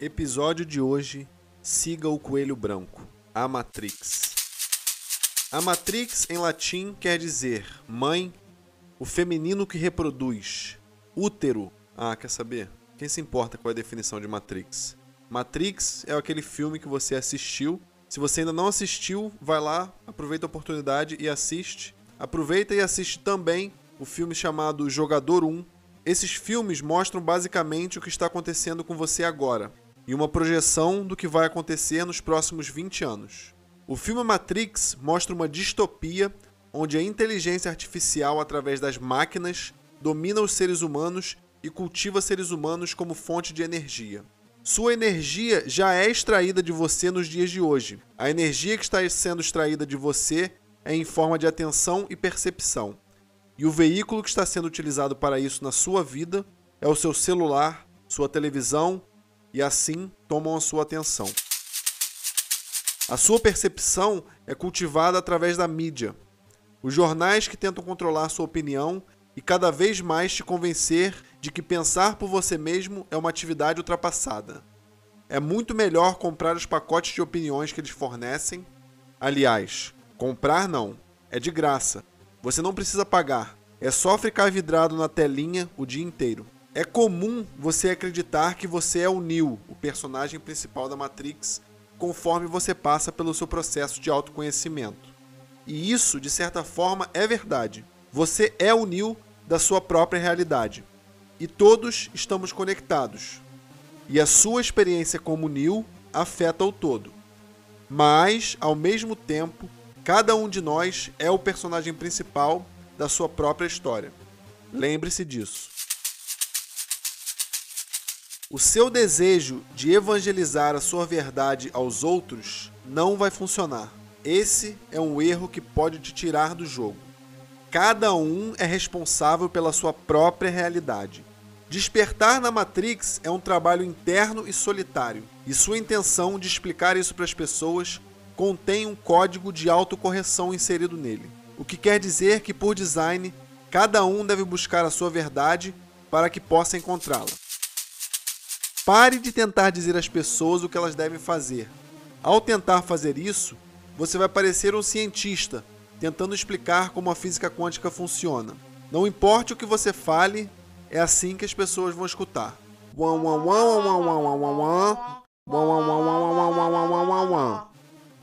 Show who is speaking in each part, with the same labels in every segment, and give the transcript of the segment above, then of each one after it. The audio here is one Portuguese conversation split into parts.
Speaker 1: Episódio de hoje: Siga o Coelho Branco, a Matrix. A Matrix em latim quer dizer mãe, o feminino que reproduz, útero. Ah, quer saber? Quem se importa é a definição de Matrix? Matrix é aquele filme que você assistiu. Se você ainda não assistiu, vai lá, aproveita a oportunidade e assiste. Aproveita e assiste também o filme chamado Jogador 1. Esses filmes mostram basicamente o que está acontecendo com você agora e uma projeção do que vai acontecer nos próximos 20 anos. O filme Matrix mostra uma distopia onde a inteligência artificial, através das máquinas, domina os seres humanos e cultiva seres humanos como fonte de energia. Sua energia já é extraída de você nos dias de hoje. A energia que está sendo extraída de você é em forma de atenção e percepção. E o veículo que está sendo utilizado para isso na sua vida é o seu celular, sua televisão e assim tomam a sua atenção. A sua percepção é cultivada através da mídia. Os jornais que tentam controlar sua opinião e cada vez mais te convencer de que pensar por você mesmo é uma atividade ultrapassada. É muito melhor comprar os pacotes de opiniões que eles fornecem. Aliás, comprar não, é de graça você não precisa pagar. É só ficar vidrado na telinha o dia inteiro. É comum você acreditar que você é o Neo, o personagem principal da Matrix, conforme você passa pelo seu processo de autoconhecimento. E isso, de certa forma, é verdade. Você é o Neo da sua própria realidade. E todos estamos conectados. E a sua experiência como Neo afeta o todo. Mas, ao mesmo tempo, Cada um de nós é o personagem principal da sua própria história. Lembre-se disso. O seu desejo de evangelizar a sua verdade aos outros não vai funcionar. Esse é um erro que pode te tirar do jogo. Cada um é responsável pela sua própria realidade. Despertar na Matrix é um trabalho interno e solitário, e sua intenção de explicar isso para as pessoas contém um código de autocorreção inserido nele, o que quer dizer que, por design, cada um deve buscar a sua verdade para que possa encontrá-la. Pare de tentar dizer às pessoas o que elas devem fazer. Ao tentar fazer isso, você vai parecer um cientista tentando explicar como a física quântica funciona. Não importe o que você fale, é assim que as pessoas vão escutar.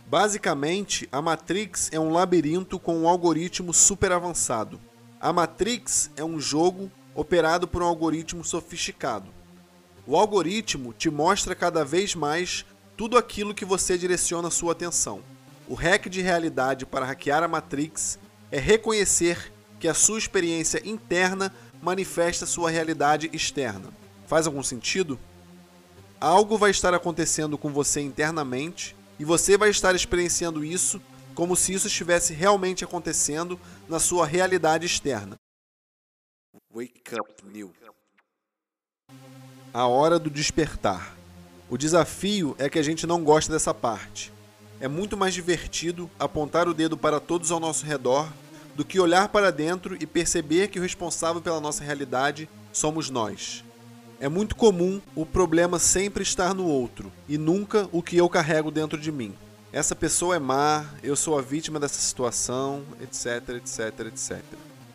Speaker 1: Basicamente, a Matrix é um labirinto com um algoritmo super avançado. A Matrix é um jogo operado por um algoritmo sofisticado. O algoritmo te mostra cada vez mais tudo aquilo que você direciona sua atenção. O hack de realidade para hackear a Matrix é reconhecer que a sua experiência interna manifesta sua realidade externa. Faz algum sentido? Algo vai estar acontecendo com você internamente e você vai estar experienciando isso como se isso estivesse realmente acontecendo na sua realidade externa. Wake up, New. A hora do despertar. O desafio é que a gente não gosta dessa parte. É muito mais divertido apontar o dedo para todos ao nosso redor do que olhar para dentro e perceber que o responsável pela nossa realidade somos nós. É muito comum o problema sempre estar no outro e nunca o que eu carrego dentro de mim. Essa pessoa é má, eu sou a vítima dessa situação, etc, etc, etc.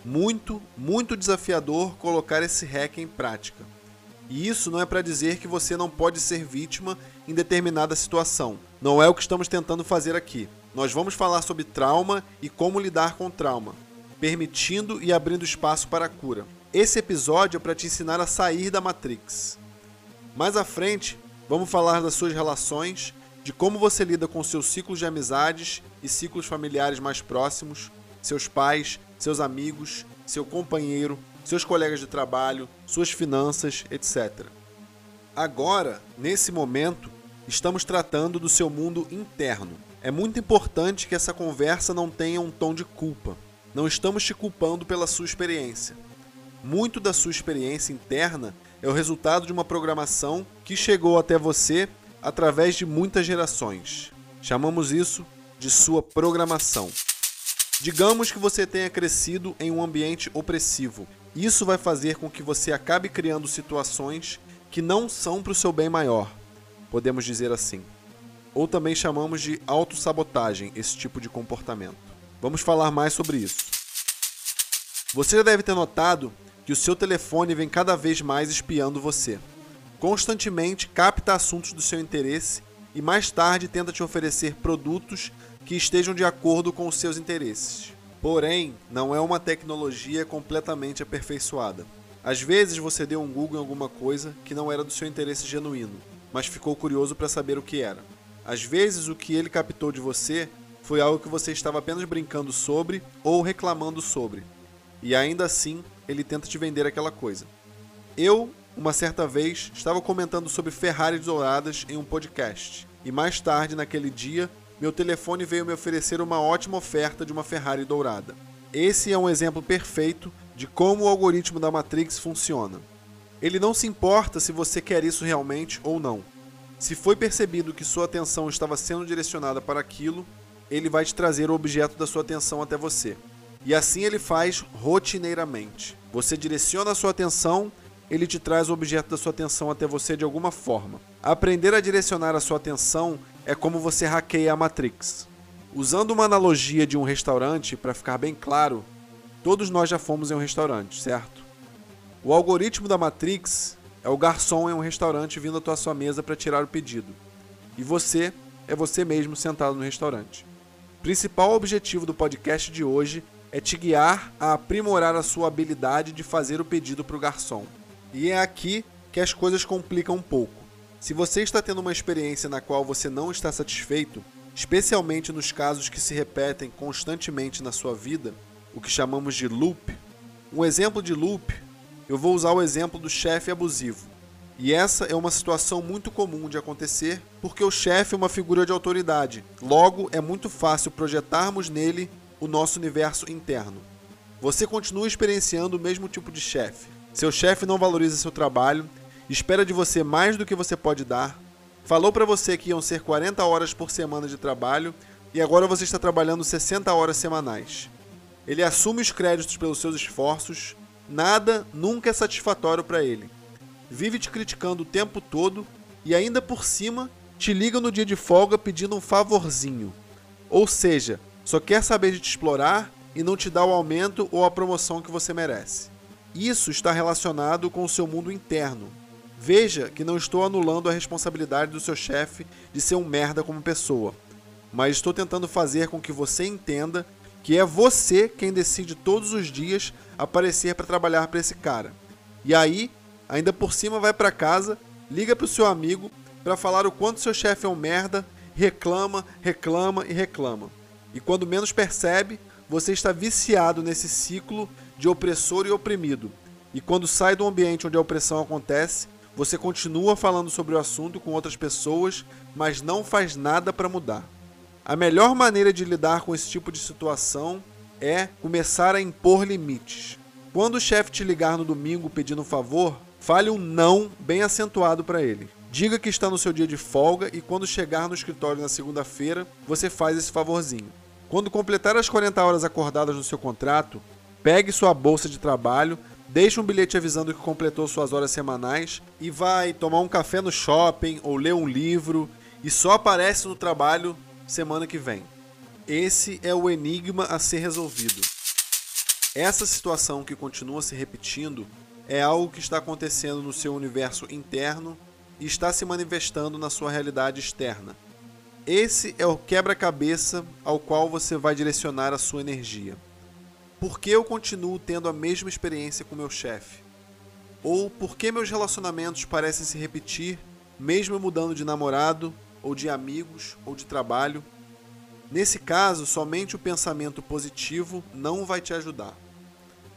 Speaker 1: Muito, muito desafiador colocar esse hack em prática. E isso não é para dizer que você não pode ser vítima em determinada situação. Não é o que estamos tentando fazer aqui. Nós vamos falar sobre trauma e como lidar com trauma, permitindo e abrindo espaço para a cura. Esse episódio é para te ensinar a sair da Matrix. Mais à frente, vamos falar das suas relações, de como você lida com seus ciclos de amizades e ciclos familiares mais próximos, seus pais, seus amigos, seu companheiro, seus colegas de trabalho, suas finanças, etc. Agora, nesse momento, estamos tratando do seu mundo interno. É muito importante que essa conversa não tenha um tom de culpa. Não estamos te culpando pela sua experiência. Muito da sua experiência interna é o resultado de uma programação que chegou até você através de muitas gerações. Chamamos isso de sua programação. Digamos que você tenha crescido em um ambiente opressivo. Isso vai fazer com que você acabe criando situações que não são para o seu bem maior. podemos dizer assim. Ou também chamamos de autossabotagem esse tipo de comportamento. Vamos falar mais sobre isso. Você já deve ter notado que o seu telefone vem cada vez mais espiando você. Constantemente capta assuntos do seu interesse e mais tarde tenta te oferecer produtos que estejam de acordo com os seus interesses. Porém, não é uma tecnologia completamente aperfeiçoada. Às vezes você deu um Google em alguma coisa que não era do seu interesse genuíno, mas ficou curioso para saber o que era. Às vezes o que ele captou de você foi algo que você estava apenas brincando sobre ou reclamando sobre. E ainda assim, ele tenta te vender aquela coisa. Eu, uma certa vez, estava comentando sobre Ferraris douradas em um podcast. E mais tarde, naquele dia, meu telefone veio me oferecer uma ótima oferta de uma Ferrari dourada. Esse é um exemplo perfeito de como o algoritmo da Matrix funciona. Ele não se importa se você quer isso realmente ou não. Se foi percebido que sua atenção estava sendo direcionada para aquilo, ele vai te trazer o objeto da sua atenção até você. E assim ele faz rotineiramente. Você direciona a sua atenção, ele te traz o objeto da sua atenção até você de alguma forma. Aprender a direcionar a sua atenção é como você hackeia a Matrix. Usando uma analogia de um restaurante, para ficar bem claro, Todos nós já fomos em um restaurante, certo? O algoritmo da Matrix é o garçom em um restaurante vindo à sua mesa para tirar o pedido. E você é você mesmo sentado no restaurante. O principal objetivo do podcast de hoje é te guiar a aprimorar a sua habilidade de fazer o pedido para o garçom. E é aqui que as coisas complicam um pouco. Se você está tendo uma experiência na qual você não está satisfeito, especialmente nos casos que se repetem constantemente na sua vida, o que chamamos de loop. Um exemplo de loop, eu vou usar o exemplo do chefe abusivo. E essa é uma situação muito comum de acontecer porque o chefe é uma figura de autoridade. Logo, é muito fácil projetarmos nele o nosso universo interno. Você continua experienciando o mesmo tipo de chefe. Seu chefe não valoriza seu trabalho, espera de você mais do que você pode dar, falou para você que iam ser 40 horas por semana de trabalho e agora você está trabalhando 60 horas semanais. Ele assume os créditos pelos seus esforços, nada nunca é satisfatório para ele. Vive te criticando o tempo todo e ainda por cima te liga no dia de folga pedindo um favorzinho. Ou seja, só quer saber de te explorar e não te dá o aumento ou a promoção que você merece. Isso está relacionado com o seu mundo interno. Veja que não estou anulando a responsabilidade do seu chefe de ser um merda como pessoa, mas estou tentando fazer com que você entenda que é você quem decide todos os dias aparecer para trabalhar para esse cara. E aí, ainda por cima vai para casa, liga pro seu amigo para falar o quanto seu chefe é um merda, reclama, reclama e reclama. E quando menos percebe, você está viciado nesse ciclo de opressor e oprimido. E quando sai do ambiente onde a opressão acontece, você continua falando sobre o assunto com outras pessoas, mas não faz nada para mudar. A melhor maneira de lidar com esse tipo de situação é começar a impor limites. Quando o chefe te ligar no domingo pedindo um favor, fale um não bem acentuado para ele. Diga que está no seu dia de folga e quando chegar no escritório na segunda-feira, você faz esse favorzinho. Quando completar as 40 horas acordadas no seu contrato, pegue sua bolsa de trabalho, deixe um bilhete avisando que completou suas horas semanais e vai tomar um café no shopping ou ler um livro e só aparece no trabalho semana que vem. Esse é o enigma a ser resolvido. Essa situação que continua se repetindo é algo que está acontecendo no seu universo interno e está se manifestando na sua realidade externa. Esse é o quebra-cabeça ao qual você vai direcionar a sua energia. Por que eu continuo tendo a mesma experiência com meu chefe? Ou por que meus relacionamentos parecem se repetir, mesmo mudando de namorado, ou de amigos, ou de trabalho. Nesse caso, somente o pensamento positivo não vai te ajudar.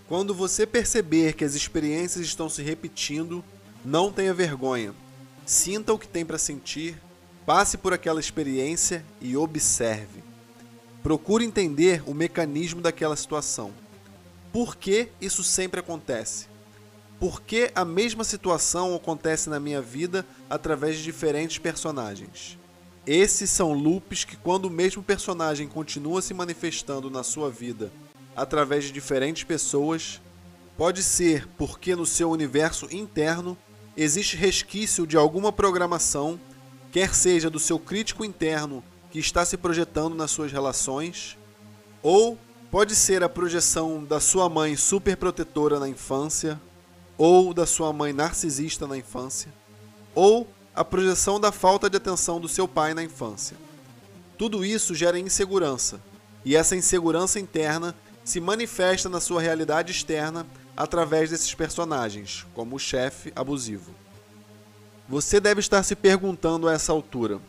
Speaker 1: Quando você perceber que as experiências estão se repetindo, não tenha vergonha. Sinta o que tem para sentir, passe por aquela experiência e observe. Procure entender o mecanismo daquela situação. Por que isso sempre acontece? Por que a mesma situação acontece na minha vida através de diferentes personagens? Esses são loops que, quando o mesmo personagem continua se manifestando na sua vida através de diferentes pessoas, pode ser porque no seu universo interno existe resquício de alguma programação quer seja do seu crítico interno que está se projetando nas suas relações, ou pode ser a projeção da sua mãe superprotetora na infância, ou da sua mãe narcisista na infância, ou a projeção da falta de atenção do seu pai na infância. Tudo isso gera insegurança, e essa insegurança interna se manifesta na sua realidade externa através desses personagens, como o chefe abusivo. Você deve estar se perguntando a essa altura: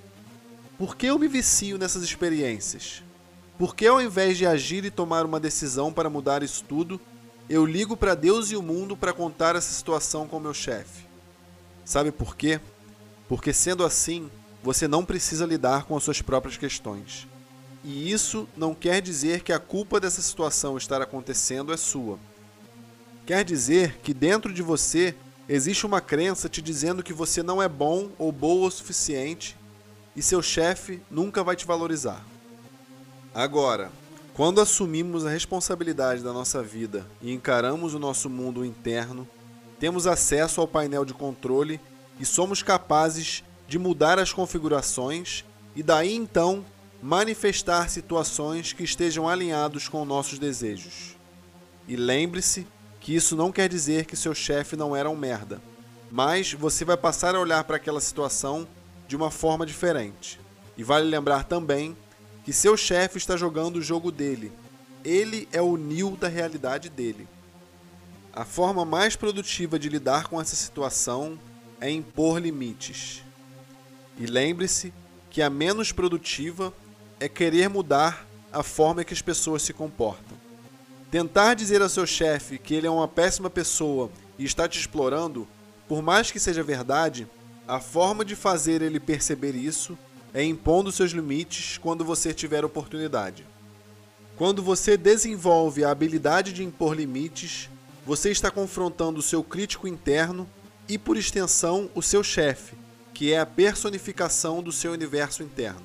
Speaker 1: por que eu me vicio nessas experiências? Por que ao invés de agir e tomar uma decisão para mudar isso tudo, eu ligo para Deus e o mundo para contar essa situação com meu chefe? Sabe por quê? Porque sendo assim, você não precisa lidar com as suas próprias questões. E isso não quer dizer que a culpa dessa situação estar acontecendo é sua. Quer dizer que dentro de você existe uma crença te dizendo que você não é bom ou boa o suficiente e seu chefe nunca vai te valorizar. Agora, quando assumimos a responsabilidade da nossa vida e encaramos o nosso mundo interno, temos acesso ao painel de controle e somos capazes de mudar as configurações e daí então manifestar situações que estejam alinhados com nossos desejos. E lembre-se que isso não quer dizer que seu chefe não era um merda, mas você vai passar a olhar para aquela situação de uma forma diferente. E vale lembrar também que seu chefe está jogando o jogo dele. Ele é o Neo da realidade dele. A forma mais produtiva de lidar com essa situação é impor limites. E lembre-se que a menos produtiva é querer mudar a forma que as pessoas se comportam. Tentar dizer ao seu chefe que ele é uma péssima pessoa e está te explorando, por mais que seja verdade, a forma de fazer ele perceber isso é impondo seus limites quando você tiver oportunidade. Quando você desenvolve a habilidade de impor limites, você está confrontando o seu crítico interno e, por extensão, o seu chefe, que é a personificação do seu universo interno.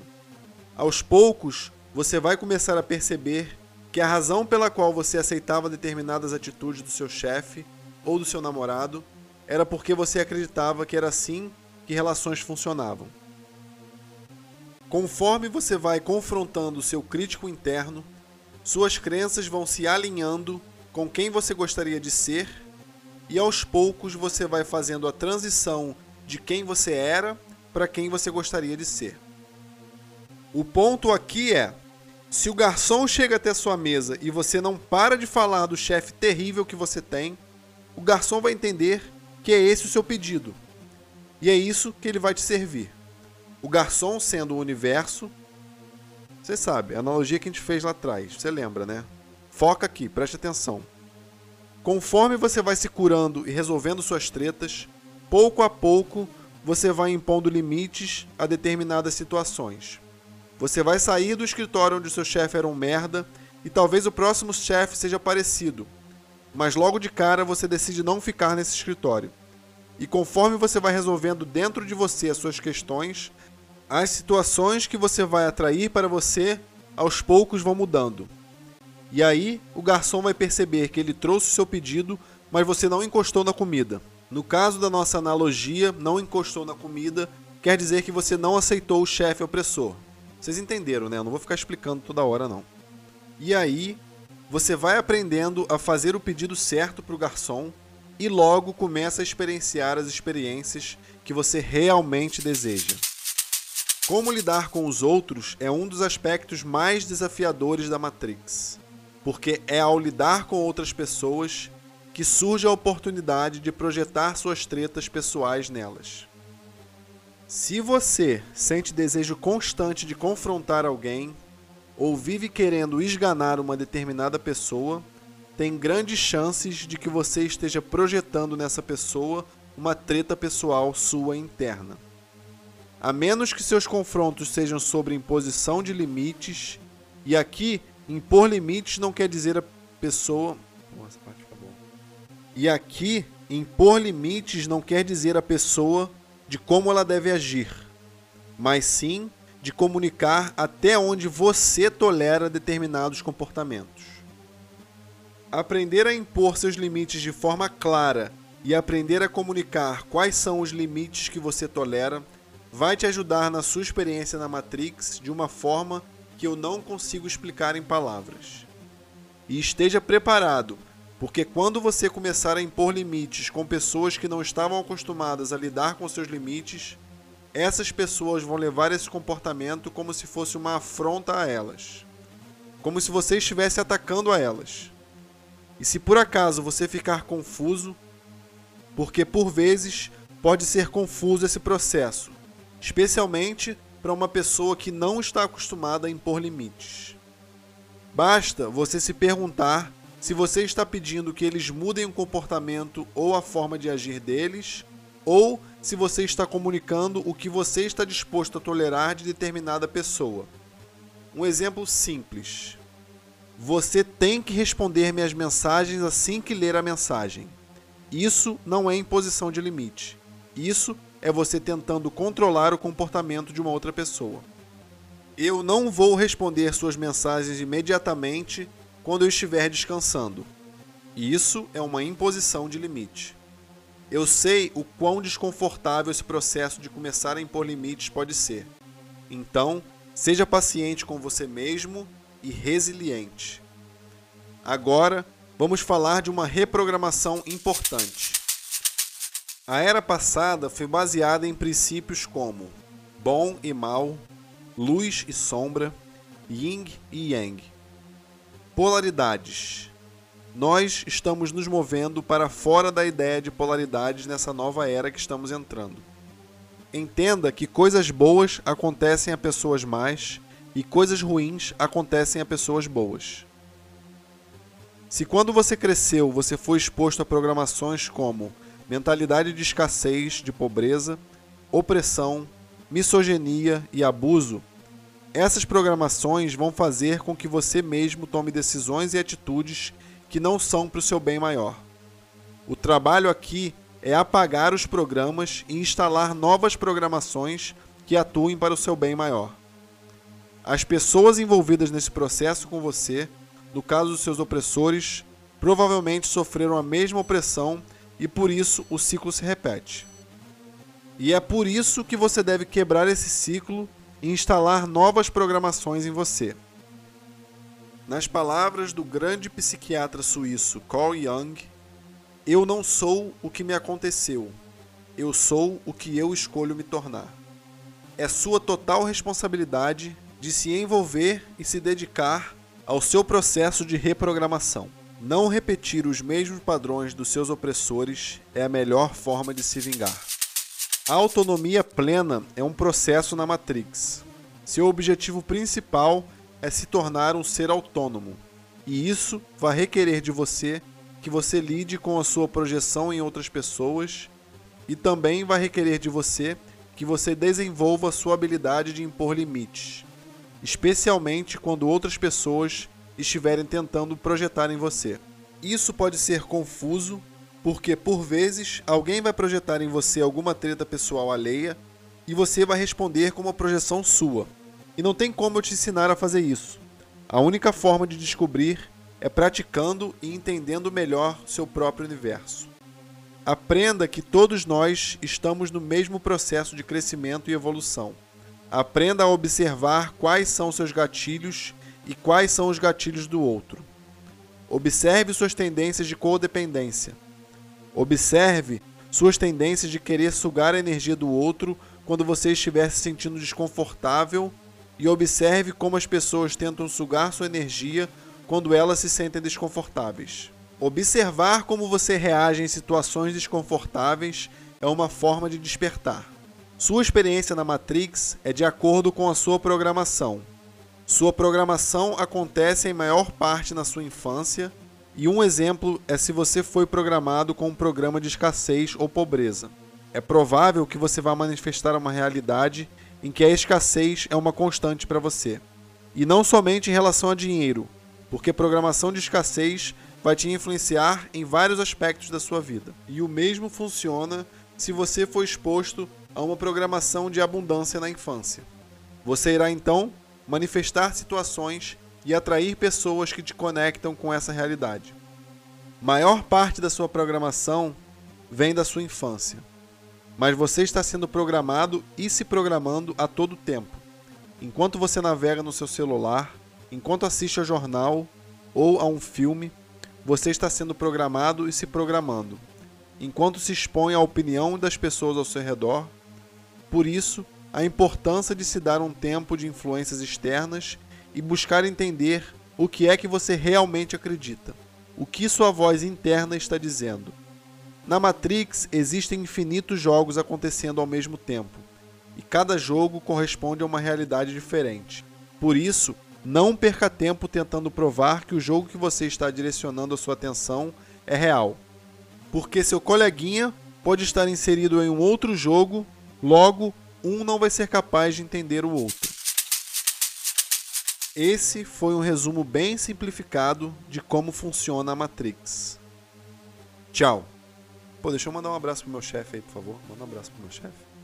Speaker 1: Aos poucos, você vai começar a perceber que a razão pela qual você aceitava determinadas atitudes do seu chefe ou do seu namorado era porque você acreditava que era assim que relações funcionavam. Conforme você vai confrontando seu crítico interno, suas crenças vão se alinhando com quem você gostaria de ser, e aos poucos você vai fazendo a transição de quem você era para quem você gostaria de ser. O ponto aqui é: se o garçom chega até sua mesa e você não para de falar do chefe terrível que você tem, o garçom vai entender que é esse o seu pedido e é isso que ele vai te servir. O garçom sendo o universo. Você sabe, a analogia que a gente fez lá atrás. Você lembra, né? Foca aqui, preste atenção. Conforme você vai se curando e resolvendo suas tretas, pouco a pouco você vai impondo limites a determinadas situações. Você vai sair do escritório onde seu chefe era um merda e talvez o próximo chefe seja parecido, mas logo de cara você decide não ficar nesse escritório. E conforme você vai resolvendo dentro de você as suas questões, as situações que você vai atrair para você aos poucos vão mudando. E aí o garçom vai perceber que ele trouxe o seu pedido, mas você não encostou na comida. No caso da nossa analogia, não encostou na comida quer dizer que você não aceitou o chefe opressor. Vocês entenderam, né? Eu não vou ficar explicando toda hora não. E aí você vai aprendendo a fazer o pedido certo para o garçom e logo começa a experienciar as experiências que você realmente deseja. Como lidar com os outros é um dos aspectos mais desafiadores da Matrix, porque é ao lidar com outras pessoas que surge a oportunidade de projetar suas tretas pessoais nelas. Se você sente desejo constante de confrontar alguém ou vive querendo esganar uma determinada pessoa, tem grandes chances de que você esteja projetando nessa pessoa uma treta pessoal sua interna. A menos que seus confrontos sejam sobre imposição de limites, e aqui impor limites não quer dizer a pessoa. Nossa, parte tá. E aqui impor limites não quer dizer a pessoa de como ela deve agir, mas sim de comunicar até onde você tolera determinados comportamentos. Aprender a impor seus limites de forma clara e aprender a comunicar quais são os limites que você tolera vai te ajudar na sua experiência na Matrix de uma forma que eu não consigo explicar em palavras. E esteja preparado, porque quando você começar a impor limites com pessoas que não estavam acostumadas a lidar com seus limites, essas pessoas vão levar esse comportamento como se fosse uma afronta a elas. Como se você estivesse atacando a elas. E se por acaso você ficar confuso, porque por vezes pode ser confuso esse processo, especialmente para uma pessoa que não está acostumada a impor limites. Basta você se perguntar se você está pedindo que eles mudem o comportamento ou a forma de agir deles, ou se você está comunicando o que você está disposto a tolerar de determinada pessoa. Um exemplo simples. Você tem que responder minhas mensagens assim que ler a mensagem. Isso não é imposição de limite. Isso é você tentando controlar o comportamento de uma outra pessoa. Eu não vou responder suas mensagens imediatamente quando eu estiver descansando. Isso é uma imposição de limite. Eu sei o quão desconfortável esse processo de começar a impor limites pode ser. Então, seja paciente com você mesmo e resiliente. Agora, vamos falar de uma reprogramação importante. A era passada foi baseada em princípios como bom e mal, luz e sombra, yin e yang. Polaridades. Nós estamos nos movendo para fora da ideia de polaridades nessa nova era que estamos entrando. Entenda que coisas boas acontecem a pessoas más e coisas ruins acontecem a pessoas boas. Se quando você cresceu você foi exposto a programações como mentalidade de escassez, de pobreza, opressão, misoginia e abuso, essas programações vão fazer com que você mesmo tome decisões e atitudes que não são para o seu bem maior. O trabalho aqui é apagar os programas e instalar novas programações que atuem para o seu bem maior. As pessoas envolvidas nesse processo com você, no caso dos seus opressores, provavelmente sofreram a mesma opressão e por isso o ciclo se repete. E é por isso que você deve quebrar esse ciclo e instalar novas programações em você. Nas palavras do grande psiquiatra suíço Carl Jung, eu não sou o que me aconteceu, eu sou o que eu escolho me tornar. É sua total responsabilidade de se envolver e se dedicar ao seu processo de reprogramação. Não repetir os mesmos padrões dos seus opressores é a melhor forma de se vingar. A autonomia plena é um processo na Matrix. Seu objetivo principal é se tornar um ser autônomo, e isso vai requerer de você que você lide com a sua projeção em outras pessoas e também vai requerer de você que você desenvolva sua habilidade de impor limites, especialmente quando outras pessoas estiverem tentando projetar em você. Isso pode ser confuso, porque por vezes alguém vai projetar em você alguma treta pessoal alheia e você vai responder com uma projeção sua. E não tem como eu te ensinar a fazer isso. A única forma de descobrir é praticando e entendendo melhor seu próprio universo. Aprenda que todos nós estamos no mesmo processo de crescimento e evolução. Aprenda a observar quais são seus gatilhos e quais são os gatilhos do outro. Observe suas tendências de codependência. Observe suas tendências de querer sugar a energia do outro quando você estiver se sentindo desconfortável e observe como as pessoas tentam sugar sua energia quando elas se sentem desconfortáveis. Observar como você reage em situações desconfortáveis é uma forma de despertar. Sua experiência na Matrix é de acordo com a sua programação. Sua programação acontece em maior parte na sua infância, e um exemplo é se você foi programado com um programa de escassez ou pobreza. É provável que você vá manifestar uma realidade em que a escassez é uma constante para você. E não somente em relação a dinheiro, porque programação de escassez vai te influenciar em vários aspectos da sua vida. E o mesmo funciona se você for exposto a uma programação de abundância na infância. Você irá então manifestar situações e atrair pessoas que te conectam com essa realidade. Maior parte da sua programação vem da sua infância. mas você está sendo programado e se programando a todo tempo. Enquanto você navega no seu celular, enquanto assiste a jornal ou a um filme, você está sendo programado e se programando. Enquanto se expõe à opinião das pessoas ao seu redor, por isso, a importância de se dar um tempo de influências externas e buscar entender o que é que você realmente acredita, o que sua voz interna está dizendo. Na Matrix existem infinitos jogos acontecendo ao mesmo tempo, e cada jogo corresponde a uma realidade diferente. Por isso, não perca tempo tentando provar que o jogo que você está direcionando a sua atenção é real, porque seu coleguinha pode estar inserido em um outro jogo, logo, um não vai ser capaz de entender o outro. Esse foi um resumo bem simplificado de como funciona a Matrix. Tchau! Pô, deixa eu mandar um abraço pro meu chefe aí, por favor. Manda um abraço pro meu chefe.